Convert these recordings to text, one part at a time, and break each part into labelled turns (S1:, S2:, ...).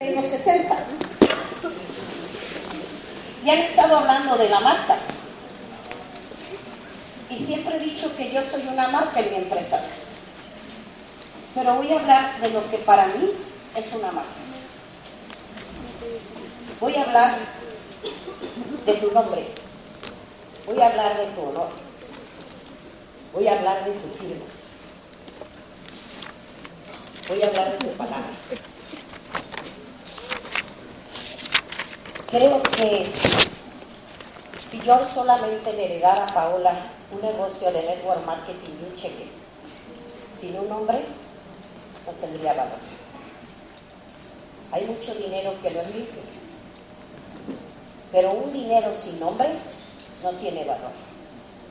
S1: tengo 60. Y han estado hablando de la marca. Y siempre he dicho que yo soy una marca en mi empresa. Pero voy a hablar de lo que para mí es una marca. Voy a hablar de tu nombre. Voy a hablar de tu honor. Voy a hablar de tu firma. Voy a hablar de tu palabra. Creo que si yo solamente heredara a Paola un negocio de network marketing y un cheque, sin un nombre, no tendría valor. Hay mucho dinero que lo es limpio, pero un dinero sin nombre no tiene valor.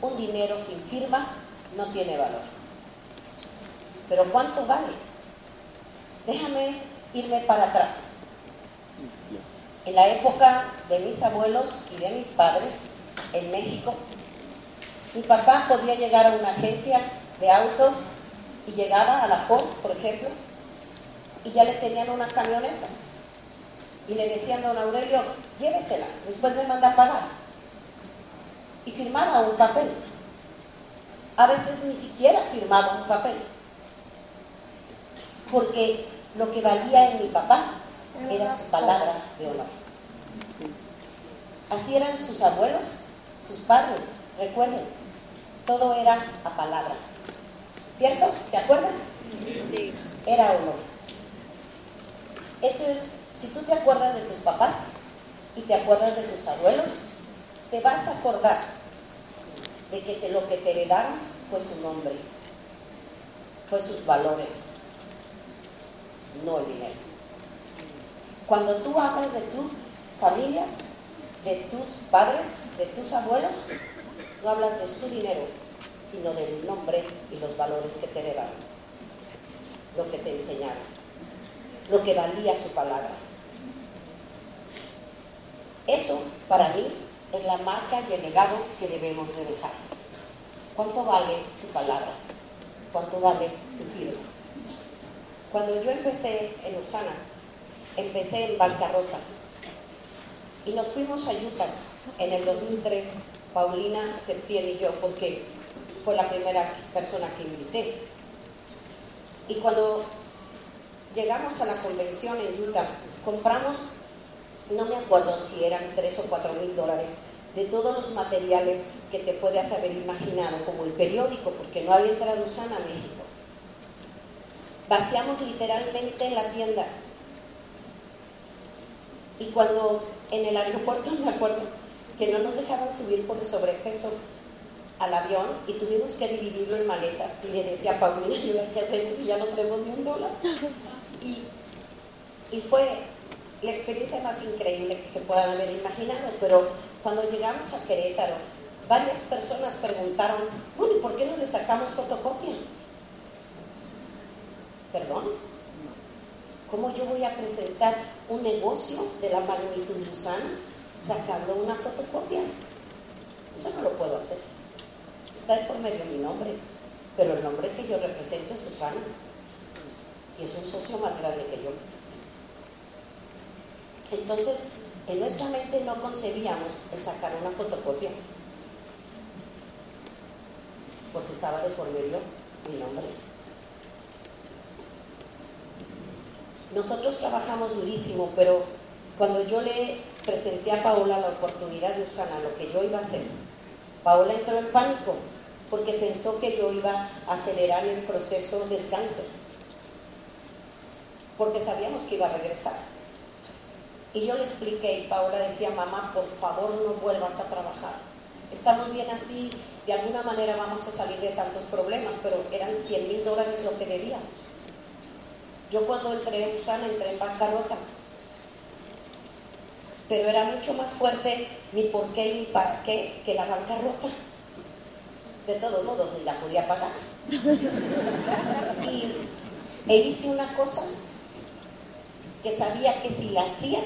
S1: Un dinero sin firma no tiene valor. Pero ¿cuánto vale? Déjame irme para atrás. En la época de mis abuelos y de mis padres en México, mi papá podía llegar a una agencia de autos y llegaba a la Ford, por ejemplo, y ya le tenían una camioneta. Y le decían, don Aurelio, llévesela, después me manda a pagar. Y firmaba un papel. A veces ni siquiera firmaba un papel. Porque lo que valía en mi papá era su palabra de honor. Así eran sus abuelos, sus padres, recuerden, todo era a palabra. ¿Cierto? ¿Se acuerdan? Sí. Era honor. Eso es, si tú te acuerdas de tus papás y te acuerdas de tus abuelos, te vas a acordar de que lo que te heredaron fue su nombre, fue sus valores, no el dinero. Cuando tú hablas de tu familia, de tus padres, de tus abuelos, no hablas de su dinero, sino del nombre y los valores que te heredaron, lo que te enseñaron, lo que valía su palabra. Eso, para mí, es la marca y el legado que debemos de dejar. ¿Cuánto vale tu palabra? ¿Cuánto vale tu firma? Cuando yo empecé en Usana, empecé en bancarrota y nos fuimos a Utah en el 2003, Paulina, Septién y yo, porque fue la primera persona que invité. Y cuando llegamos a la convención en Utah, compramos, no me acuerdo si eran 3 o 4 mil dólares, de todos los materiales que te puedas haber imaginado, como el periódico, porque no había Usana a México. Vaciamos literalmente la tienda. Y cuando en el aeropuerto, me acuerdo, que no nos dejaban subir por el sobrepeso al avión y tuvimos que dividirlo en maletas. Y le decía a Paulina, ¿qué hacemos si ya no tenemos ni un dólar? Y, y fue la experiencia más increíble que se puedan haber imaginado. Pero cuando llegamos a Querétaro, varias personas preguntaron, bueno, ¿y por qué no le sacamos fotocopia? ¿Perdón? ¿Cómo yo voy a presentar un negocio de la magnitud de Usana sacando una fotocopia? Eso no lo puedo hacer. Está de por medio mi nombre, pero el nombre que yo represento es Susana. Y es un socio más grande que yo. Entonces, en nuestra mente no concebíamos el sacar una fotocopia, porque estaba de por medio mi nombre. Nosotros trabajamos durísimo, pero cuando yo le presenté a Paola la oportunidad de Usana, lo que yo iba a hacer, Paola entró en pánico porque pensó que yo iba a acelerar el proceso del cáncer, porque sabíamos que iba a regresar. Y yo le expliqué y Paola decía, mamá, por favor no vuelvas a trabajar. Estamos bien así, de alguna manera vamos a salir de tantos problemas, pero eran 100 mil dólares lo que debíamos. Yo cuando entré en Usana entré en bancarrota, pero era mucho más fuerte mi por qué y mi para qué que la bancarrota. De todos modos, ni la podía pagar. Y e hice una cosa que sabía que si la hacía,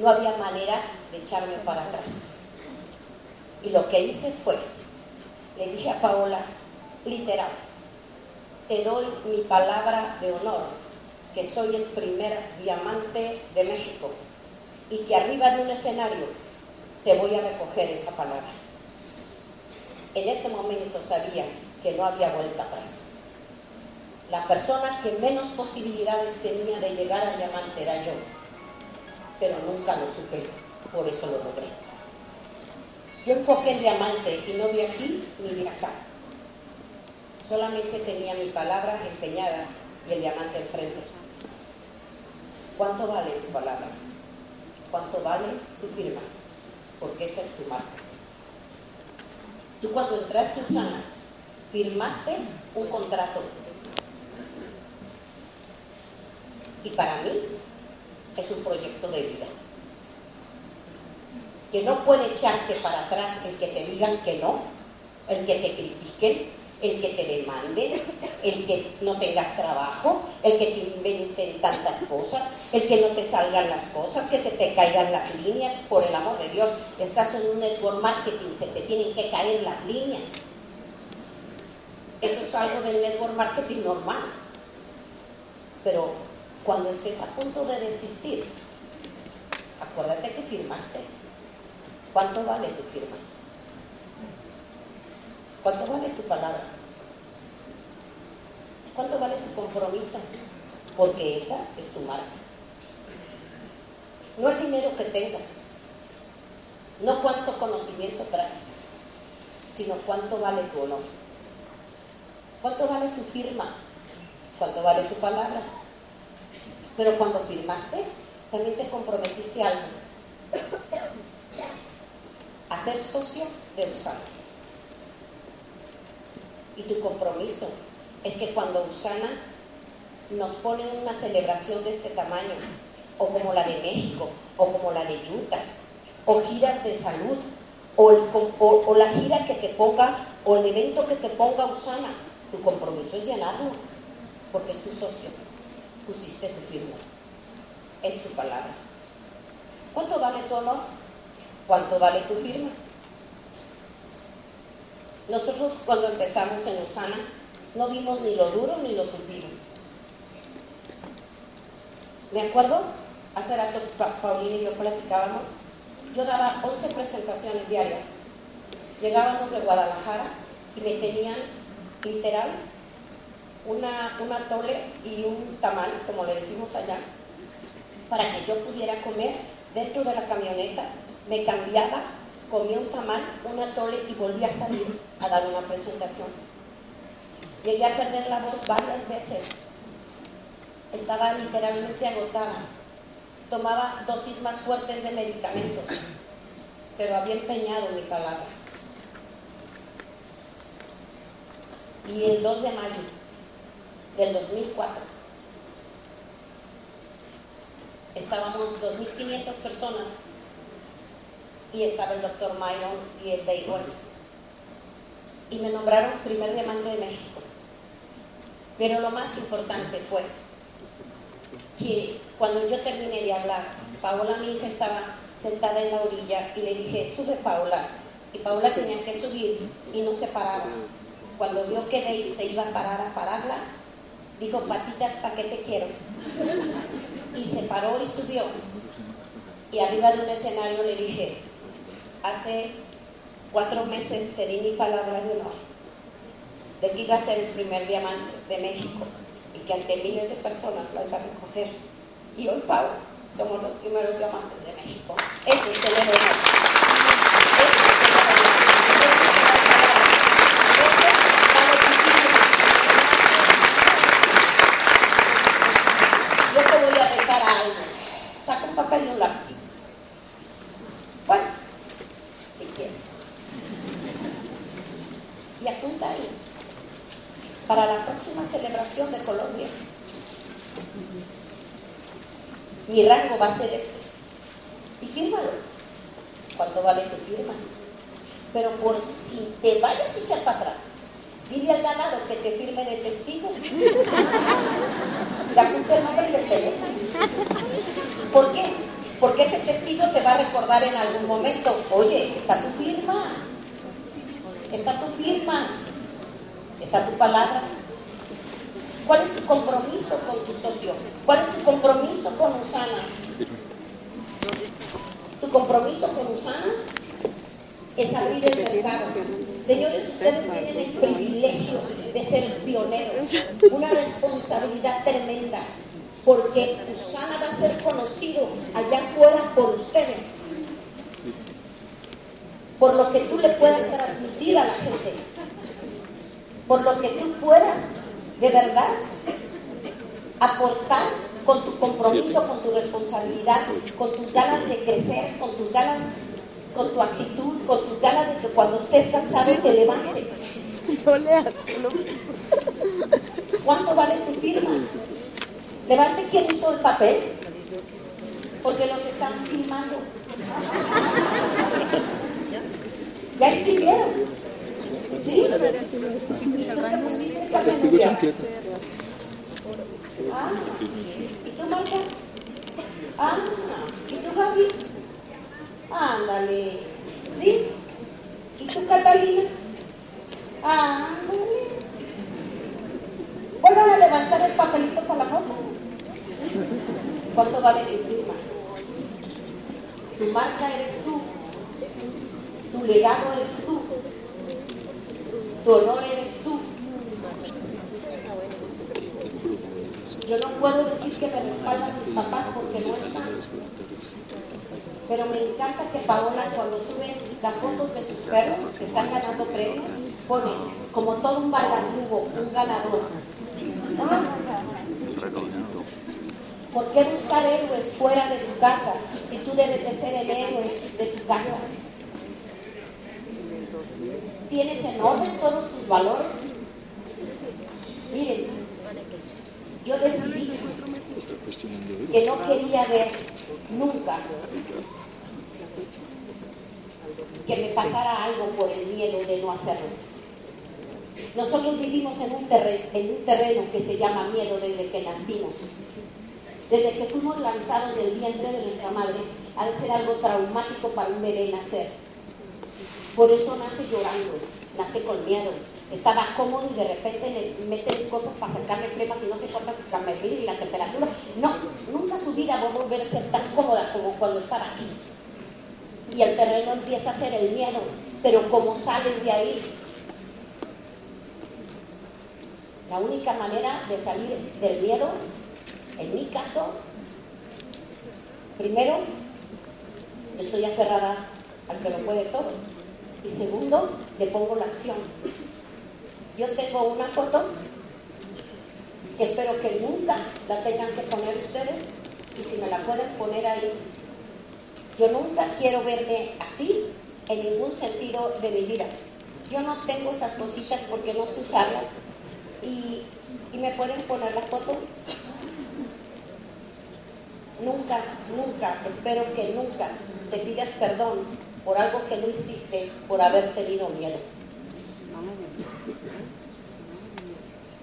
S1: no había manera de echarme para atrás. Y lo que hice fue, le dije a Paola, literal, te doy mi palabra de honor que soy el primer diamante de México y que arriba de un escenario te voy a recoger esa palabra. En ese momento sabía que no había vuelta atrás. La persona que menos posibilidades tenía de llegar a diamante era yo, pero nunca lo supe, por eso lo logré. Yo enfoqué en diamante y no vi aquí ni vi acá. Solamente tenía mi palabra empeñada y el diamante enfrente. ¿Cuánto vale tu palabra? ¿Cuánto vale tu firma? Porque esa es tu marca. Tú cuando entraste Usana, firmaste un contrato. Y para mí es un proyecto de vida. Que no puede echarte para atrás el que te digan que no, el que te critiquen, el que te demanden, el que no tengas trabajo, el que te inventen tantas cosas, el que no te salgan las cosas, que se te caigan las líneas, por el amor de Dios, estás en un network marketing, se te tienen que caer las líneas. Eso es algo del network marketing normal. Pero cuando estés a punto de desistir, acuérdate que firmaste. ¿Cuánto vale tu firma? ¿Cuánto vale tu palabra? ¿Cuánto vale tu compromiso? Porque esa es tu marca. No el dinero que tengas, no cuánto conocimiento traes, sino cuánto vale tu honor. ¿Cuánto vale tu firma? ¿Cuánto vale tu palabra? Pero cuando firmaste, también te comprometiste a algo. A ser socio de Usana. Y tu compromiso es que cuando Usana nos pone una celebración de este tamaño, o como la de México, o como la de Utah, o giras de salud, o, o, la gira que te ponga, o el evento que te ponga Usana, tu compromiso es llenarlo, porque es tu socio, pusiste tu firma, es tu palabra. ¿Cuánto vale tu honor? ¿Cuánto vale tu firma? Nosotros cuando empezamos en Usana no vimos ni lo duro ni lo tupido. Me acuerdo, hace rato Paulina y yo platicábamos, yo daba 11 presentaciones diarias. Llegábamos de Guadalajara y me tenían literal una, tole y un tamal, como le decimos allá, para que yo pudiera comer dentro de la camioneta. Me cambiaba comí un tamal, una tole y volví a salir a dar una presentación. Llegué a perder la voz varias veces. Estaba literalmente agotada. Tomaba dosis más fuertes de medicamentos, pero había empeñado mi palabra. Y el 2 de mayo del 2004 estábamos 2.500 personas y estaba el doctor Myron y el Dave Weiss. Y me nombraron primer diamante de México. Pero lo más importante fue que cuando yo terminé de hablar, Paola, mi hija, estaba sentada en la orilla y le dije, sube Paola. Y Paola tenía que subir y no se paraba. Cuando vio que Dave se iba a parar a pararla, dijo, patitas, ¿para qué te quiero? Y se paró y subió. Y arriba de un escenario le dije, hace cuatro meses te di mi palabra de honor de que iba a ser el primer diamante de México y que ante miles de personas la iba a recoger. Y hoy, Pau, somos los primeros diamantes de México. Eso es tener honor. Yo te voy a dejar a algo. Saca un papel y un lápiz. y apunta ahí para la próxima celebración de Colombia. Mi rango va a ser este. Y fírmalo. ¿Cuánto vale tu firma? Pero por si te vayas a echar para atrás, dile al ganado que te firme de testigo. Le apunta el nombre y el teléfono. ¿Por qué? Porque ese testigo te va a recordar en algún momento, oye, está tu firma está tu firma, está tu palabra. ¿Cuál es tu compromiso con tu socio? ¿Cuál es tu compromiso con Usana? Tu compromiso con Usana es abrir el mercado. Señores, ustedes tienen el privilegio de ser pioneros, una responsabilidad tremenda, porque Usana va a ser conocido allá afuera por ustedes, por lo que tú le puedas transmitir a la gente, por lo que tú puedas de verdad aportar con tu compromiso, con tu responsabilidad, con tus ganas de crecer, con tus ganas, con tu actitud, con tus ganas de que cuando estés cansado te levantes. No leas. ¿Cuánto vale tu firma? Levante quién hizo el papel, porque los están filmando. ¿Ya escribieron? ¿Sí? ¿Y tú te pusiste Ah, ¿y tú, Marta? Ah, ¿y tú, Javi? Ándale. ¿Sí? ¿Y tú, Catalina? Ándale. Vuelvan a levantar el papelito con la foto. ¿Cuánto vale tu firma? Tu marca eres tú. Legado eres tú. Honor eres tú. Yo no puedo decir que me respaldan mis papás porque no están. Pero me encanta que Paola cuando sube las fotos de sus perros que están ganando premios, pone como todo un Hugo, un ganador. ¿Por qué buscar héroes fuera de tu casa si tú debes de ser el héroe de tu casa? ¿Tienes en orden todos tus valores? Miren, yo decidí que no quería ver nunca que me pasara algo por el miedo de no hacerlo. Nosotros vivimos en un, terreno, que se llama miedo desde que nacimos. Desde que fuimos lanzados del vientre de nuestra madre, ha de ser algo traumático para un bebé nacer. Por eso nace llorando, nace con miedo, estaba cómodo y de repente le meten cosas para sacarle flemas y no sé cuántas escamerdir y la temperatura. No, nunca su vida va a volver a ser tan cómoda como cuando estaba aquí. Y el terreno empieza a ser el miedo, pero como sales de ahí, la única manera de salir del miedo, en mi caso, primero, estoy aferrada al que lo puede todo. Y segundo, le pongo la acción. Yo tengo una foto que espero que nunca la tengan que poner ustedes y si me la pueden poner ahí. Yo nunca quiero verme así en ningún sentido de mi vida. Yo no tengo esas cositas porque no sé usarlas y, y me pueden poner la foto. Nunca, nunca, espero que nunca te pidas perdón por algo que no hiciste por haber tenido miedo.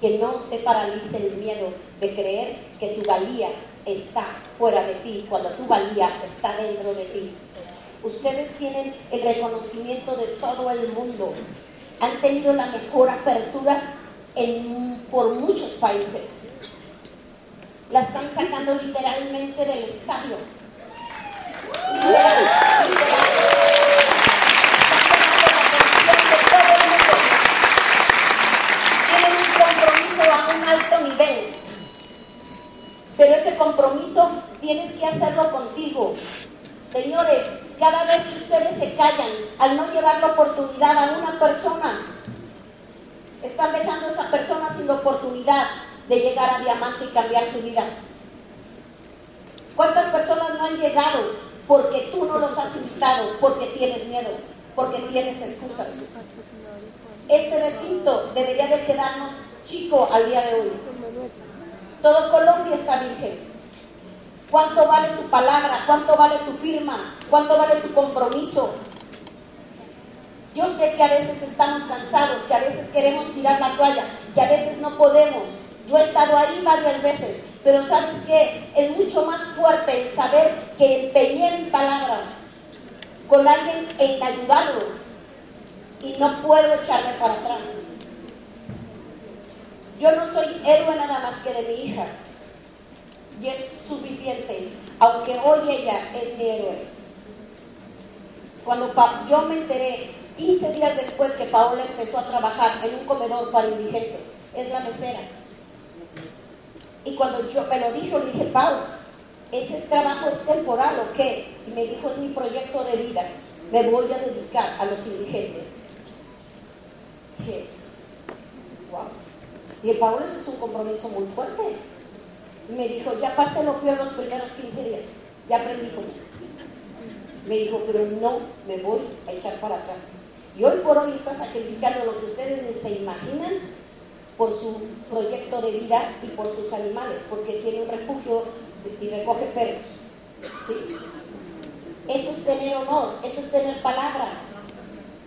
S1: que no te paralice el miedo de creer que tu valía está fuera de ti, cuando tu valía está dentro de ti. Ustedes tienen el reconocimiento de todo el mundo. Han tenido la mejor apertura en, por muchos países. La están sacando literalmente del estadio. a un alto nivel. Pero ese compromiso tienes que hacerlo contigo. Señores, cada vez que ustedes se callan al no llevar la oportunidad a una persona, están dejando a esa persona sin la oportunidad de llegar a diamante y cambiar su vida. ¿Cuántas personas no han llegado porque tú no los has invitado, porque tienes miedo, porque tienes excusas? Este recinto debería de quedarnos chico al día de hoy. Todo Colombia está virgen. ¿Cuánto vale tu palabra? ¿Cuánto vale tu firma? ¿Cuánto vale tu compromiso? Yo sé que a veces estamos cansados, que a veces queremos tirar la toalla, que a veces no podemos. Yo he estado ahí varias veces, pero sabes que es mucho más fuerte el saber que empeñé mi palabra con alguien en ayudarlo y no puedo echarme para atrás. Yo no soy héroe nada más que de mi hija. Y es suficiente, aunque hoy ella es mi héroe. Cuando yo me enteré 15 días después que Paola empezó a trabajar en un comedor para indigentes, es la mesera. Y cuando yo me lo dijo, le dije, Paola, ¿ese trabajo es temporal o qué? Y me dijo, es mi proyecto de vida, me voy a dedicar a los indigentes. Dije, wow. Y Paola, eso es un compromiso muy fuerte. Me dijo, ya pasé lo peor los primeros 15 días, ya aprendí cómo. Me dijo, pero no me voy a echar para atrás. Y hoy por hoy está sacrificando lo que ustedes se imaginan por su proyecto de vida y por sus animales, porque tiene un refugio y recoge perros. ¿sí? Eso es tener honor, eso es tener palabra,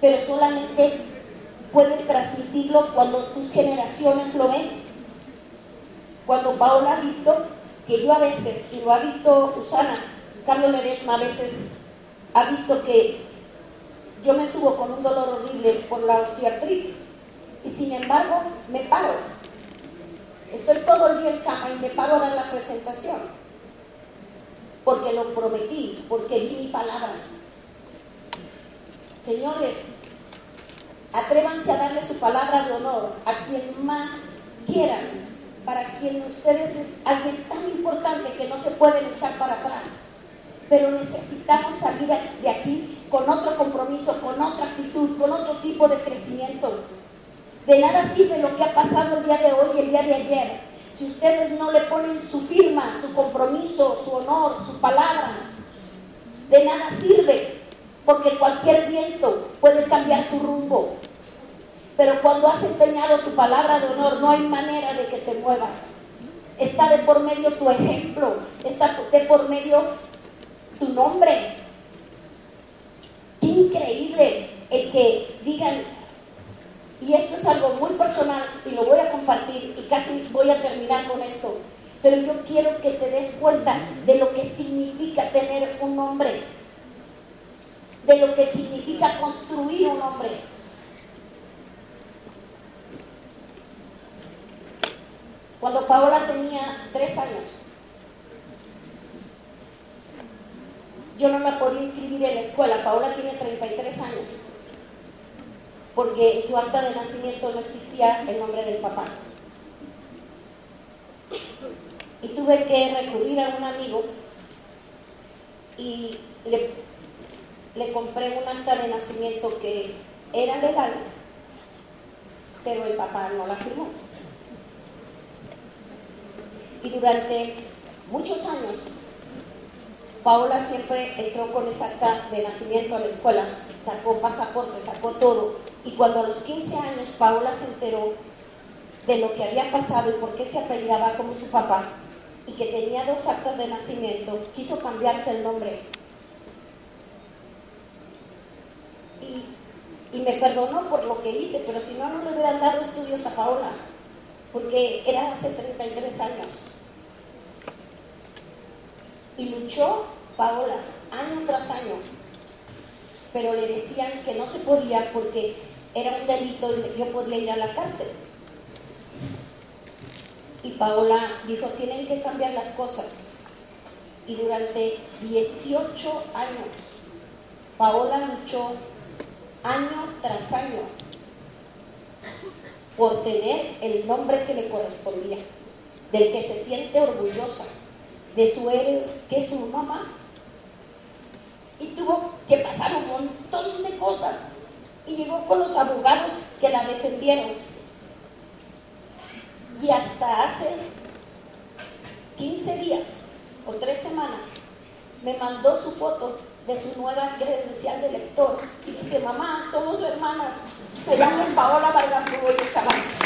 S1: pero solamente puedes transmitirlo cuando tus generaciones lo ven. Cuando Paola ha visto, que yo a veces, y lo ha visto Usana, Carlos Ledesma a veces ha visto que yo me subo con un dolor horrible por la osteoartritis y sin embargo me paro. Estoy todo el día en cama y me paro a dar la presentación porque lo prometí, porque di mi palabra. Señores, atrévanse a darle su palabra de honor a quien más quieran, para quien ustedes es alguien tan importante que no se pueden echar para atrás pero necesitamos salir de aquí con otro compromiso, con otra actitud, con otro tipo de crecimiento. De nada sirve lo que ha pasado el día de hoy y el día de ayer. Si ustedes no le ponen su firma, su compromiso, su honor, su palabra, de nada sirve, porque cualquier viento puede cambiar tu rumbo. Pero cuando has empeñado tu palabra de honor, no hay manera de que te muevas. Está de por medio tu ejemplo, está de por medio tu nombre. Qué increíble el que digan, y esto es algo muy personal y lo voy a compartir y casi voy a terminar con esto, pero yo quiero que te des cuenta de lo que significa tener un nombre, de lo que significa construir un hombre. Cuando Paola tenía tres años, yo no la podía inscribir en la escuela. Paola tiene 33 años, porque en su acta de nacimiento no existía el nombre del papá. Y tuve que recurrir a un amigo y le, le compré un acta de nacimiento que era legal, pero el papá no la firmó. Y durante muchos años Paola siempre entró con esa acta de nacimiento a la escuela, sacó pasaporte, sacó todo. Y cuando a los 15 años Paola se enteró de lo que había pasado y por qué se apellidaba como su papá, y que tenía dos actas de nacimiento, quiso cambiarse el nombre. Y, y me perdonó por lo que hice, pero si no, no le hubieran dado estudios a Paola, porque era hace 33 años y luchó Paola año tras año, pero le decían que no se podía porque era un delito y yo podía ir a la cárcel. Y Paola dijo, tienen que cambiar las cosas. Y durante 18 años, Paola luchó año tras año por tener el nombre que le correspondía, del que se siente orgullosa de su héroe, que es su mamá. Y tuvo que pasar un montón de cosas. Y llegó con los abogados que la defendieron. Y hasta hace 15 días o 3 semanas me mandó su foto de su nueva credencial de lector y dice, mamá, somos hermanas. Me llamo Paola Vargas y Chaval.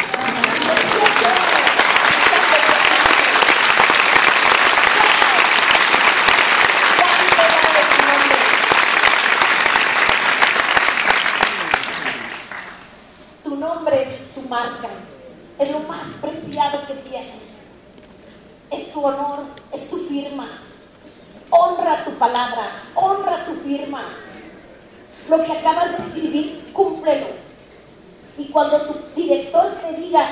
S1: marca, es lo más preciado que tienes. Es tu honor, es tu firma. Honra tu palabra, honra tu firma. Lo que acabas de escribir, cúmplelo. Y cuando tu director te diga,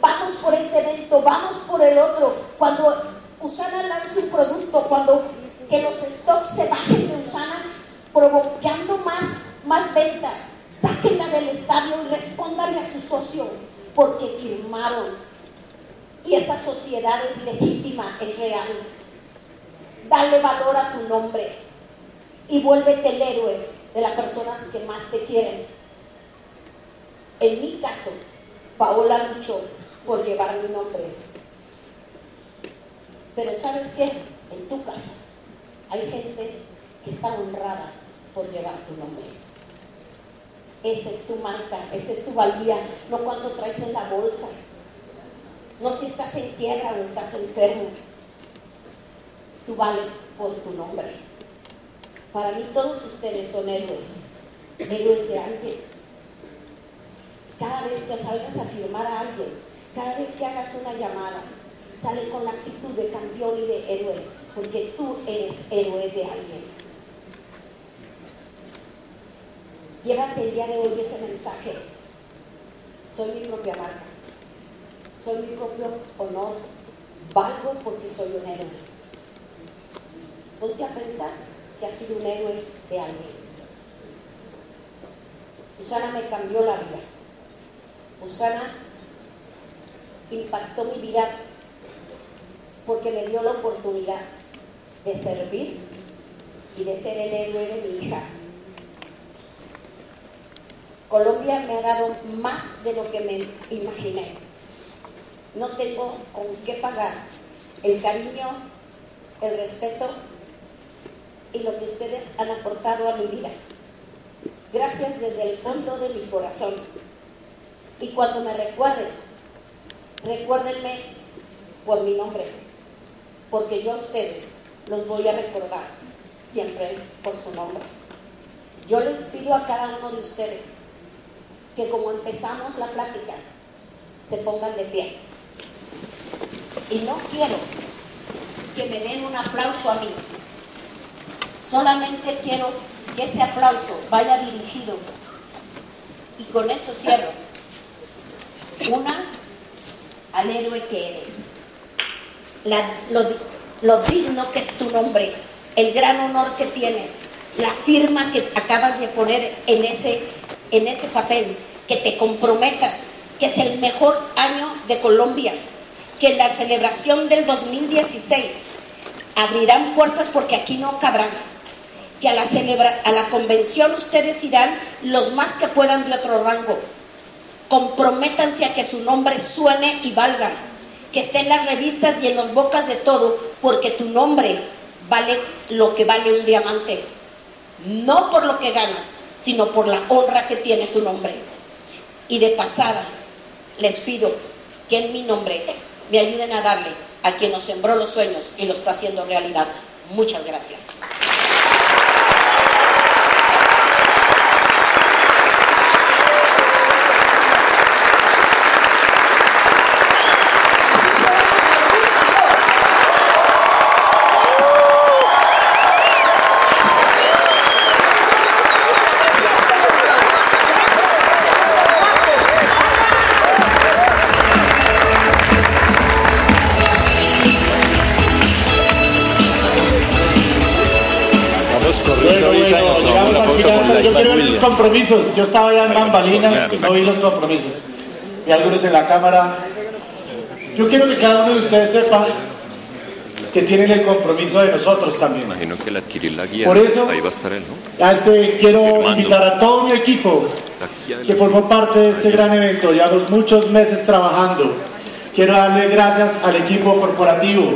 S1: vamos por este evento, vamos por el otro. Cuando Usana lanza un producto, cuando que los stocks se bajen de Usana, provocando más, más ventas, sáquenla del estadio y respóndanle a su socio, porque firmaron. Y esa sociedad es legítima, es real. Dale valor a tu nombre y vuélvete el héroe de las personas que más te quieren. En mi caso, Paola luchó por llevar mi nombre. Pero ¿sabes qué? En tu casa hay gente que está honrada por llevar tu nombre. Esa es tu marca, esa es tu valía, no cuánto traes en la bolsa, no si estás en tierra o estás enfermo. Tú vales por tu nombre. Para mí todos ustedes son héroes, héroes de alguien. Cada vez que salgas a firmar a alguien, cada vez que hagas una llamada, sale con la actitud de campeón y de héroe, porque tú eres héroe de alguien. Llévate el día de hoy ese mensaje. Soy mi propia marca. Soy mi propio honor. Valgo porque soy un héroe. Ponte a pensar que has sido un héroe de alguien. Usana me cambió la vida. Usana impactó mi vida porque me dio la oportunidad de servir y de ser el héroe de mi hija. Colombia me ha dado más de lo que me imaginé. No tengo con qué pagar el cariño, el respeto y lo que ustedes han aportado a mi vida. Gracias desde el fondo de mi corazón. Y cuando me recuerden, recuérdenme por mi nombre, porque yo a ustedes los voy a recordar siempre por su nombre. Yo les pido a cada uno de ustedes que como empezamos la plática, se pongan de pie. Y no quiero que me den un aplauso a mí. Solamente quiero que ese aplauso vaya dirigido. Y con eso cierro. Una, al héroe que eres. lo, digno que es tu nombre. El gran honor que tienes. La firma que acabas de poner en ese en ese papel, que te comprometas, que es el mejor año de Colombia, que en la celebración del 2016 abrirán puertas porque aquí no cabrán, que a la, a la convención ustedes irán los más que puedan de otro rango. Comprométanse a que su nombre suene y valga, que esté en las revistas y en las bocas de todo, porque tu nombre vale lo que vale un diamante, no por lo que ganas, sino por la honra que tiene tu nombre. Y de pasada, les pido que en mi nombre me ayuden a darle a quien nos sembró los sueños y lo está haciendo realidad. Muchas gracias.
S2: Compromisos. Yo estaba ya en bambalinas, no vi los compromisos. Y algunos en la cámara. Yo quiero que cada uno de ustedes sepa que tienen el compromiso de nosotros también.
S3: Imagino que al adquirir la guía,
S2: Por eso,
S3: ahí va a estar él,
S2: ¿no? A este, quiero invitar a todo mi equipo que formó parte de este gran evento. Llevamos muchos meses trabajando. Quiero darle gracias al equipo corporativo,